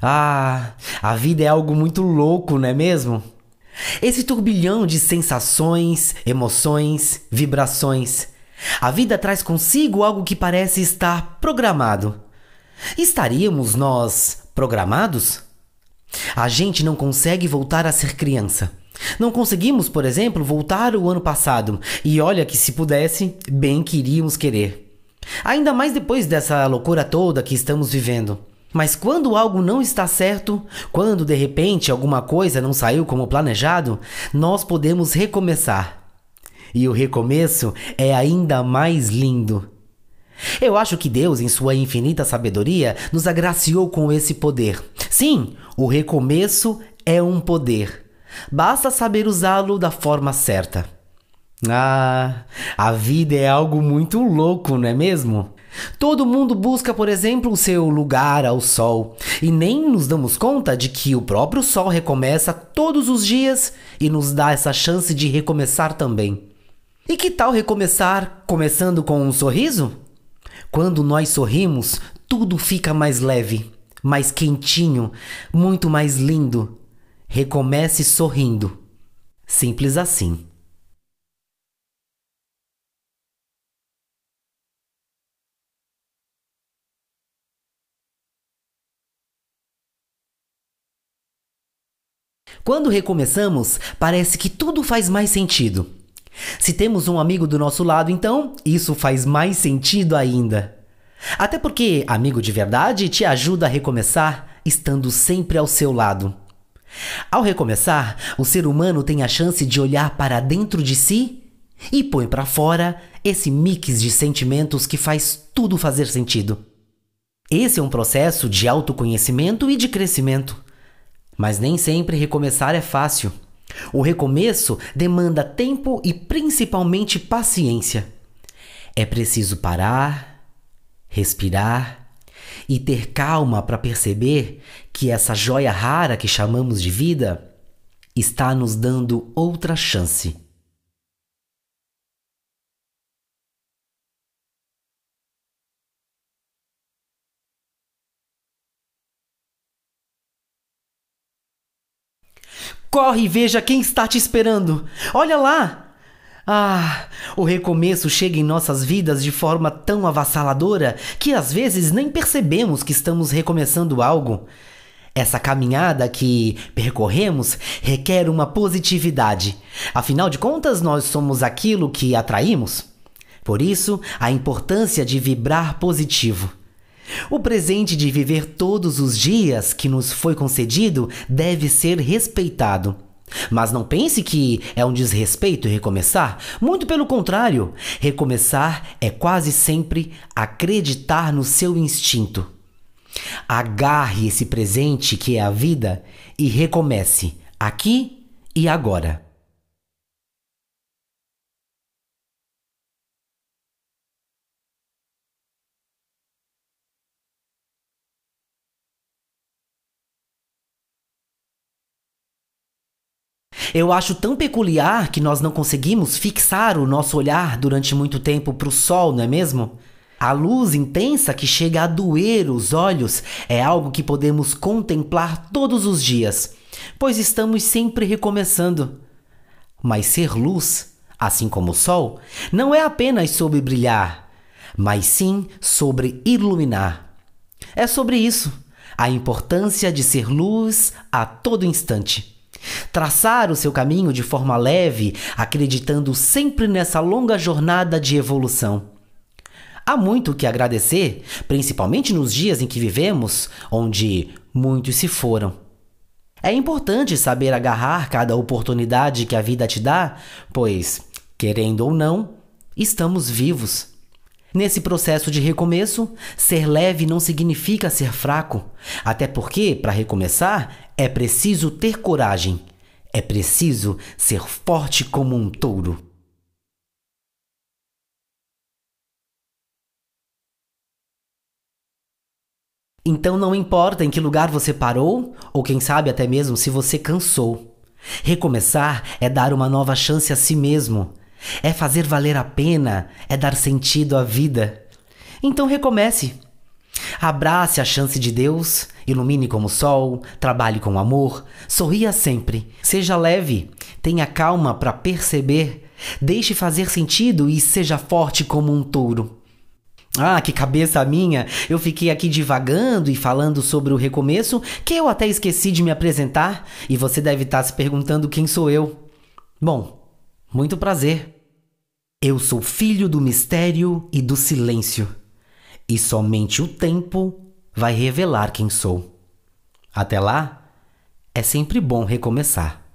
Ah, a vida é algo muito louco, não é mesmo? Esse turbilhão de sensações, emoções, vibrações. A vida traz consigo algo que parece estar programado. Estaríamos nós programados? A gente não consegue voltar a ser criança. Não conseguimos, por exemplo, voltar o ano passado, e olha que se pudesse, bem queríamos querer. Ainda mais depois dessa loucura toda que estamos vivendo. Mas quando algo não está certo, quando de repente alguma coisa não saiu como planejado, nós podemos recomeçar. E o recomeço é ainda mais lindo. Eu acho que Deus, em sua infinita sabedoria, nos agraciou com esse poder. Sim, o recomeço é um poder. Basta saber usá-lo da forma certa. Ah, a vida é algo muito louco, não é mesmo? Todo mundo busca, por exemplo, o seu lugar ao sol, e nem nos damos conta de que o próprio sol recomeça todos os dias e nos dá essa chance de recomeçar também. E que tal recomeçar começando com um sorriso? Quando nós sorrimos, tudo fica mais leve, mais quentinho, muito mais lindo. Recomece sorrindo. Simples assim. Quando recomeçamos, parece que tudo faz mais sentido. Se temos um amigo do nosso lado, então isso faz mais sentido ainda. Até porque amigo de verdade te ajuda a recomeçar estando sempre ao seu lado. Ao recomeçar, o ser humano tem a chance de olhar para dentro de si e põe para fora esse mix de sentimentos que faz tudo fazer sentido. Esse é um processo de autoconhecimento e de crescimento. Mas nem sempre recomeçar é fácil. O recomeço demanda tempo e principalmente paciência. É preciso parar, respirar e ter calma para perceber que essa joia rara que chamamos de vida está nos dando outra chance. Corre e veja quem está te esperando. Olha lá! Ah, o recomeço chega em nossas vidas de forma tão avassaladora que às vezes nem percebemos que estamos recomeçando algo. Essa caminhada que percorremos requer uma positividade. Afinal de contas, nós somos aquilo que atraímos. Por isso, a importância de vibrar positivo. O presente de viver todos os dias que nos foi concedido deve ser respeitado. Mas não pense que é um desrespeito recomeçar. Muito pelo contrário, recomeçar é quase sempre acreditar no seu instinto. Agarre esse presente que é a vida e recomece aqui e agora. Eu acho tão peculiar que nós não conseguimos fixar o nosso olhar durante muito tempo para o sol, não é mesmo? A luz intensa que chega a doer os olhos é algo que podemos contemplar todos os dias, pois estamos sempre recomeçando. Mas ser luz, assim como o sol, não é apenas sobre brilhar, mas sim sobre iluminar. É sobre isso, a importância de ser luz a todo instante. Traçar o seu caminho de forma leve, acreditando sempre nessa longa jornada de evolução. Há muito que agradecer, principalmente nos dias em que vivemos, onde muitos se foram. É importante saber agarrar cada oportunidade que a vida te dá, pois, querendo ou não, estamos vivos. Nesse processo de recomeço, ser leve não significa ser fraco, até porque, para recomeçar, é preciso ter coragem. É preciso ser forte como um touro. Então não importa em que lugar você parou, ou quem sabe até mesmo se você cansou. Recomeçar é dar uma nova chance a si mesmo. É fazer valer a pena, é dar sentido à vida. Então recomece. Abrace a chance de Deus Ilumine como o sol, trabalhe com amor, sorria sempre, seja leve, tenha calma para perceber, deixe fazer sentido e seja forte como um touro. Ah, que cabeça minha! Eu fiquei aqui divagando e falando sobre o recomeço que eu até esqueci de me apresentar e você deve estar se perguntando quem sou eu. Bom, muito prazer. Eu sou filho do mistério e do silêncio, e somente o tempo vai revelar quem sou. Até lá, é sempre bom recomeçar.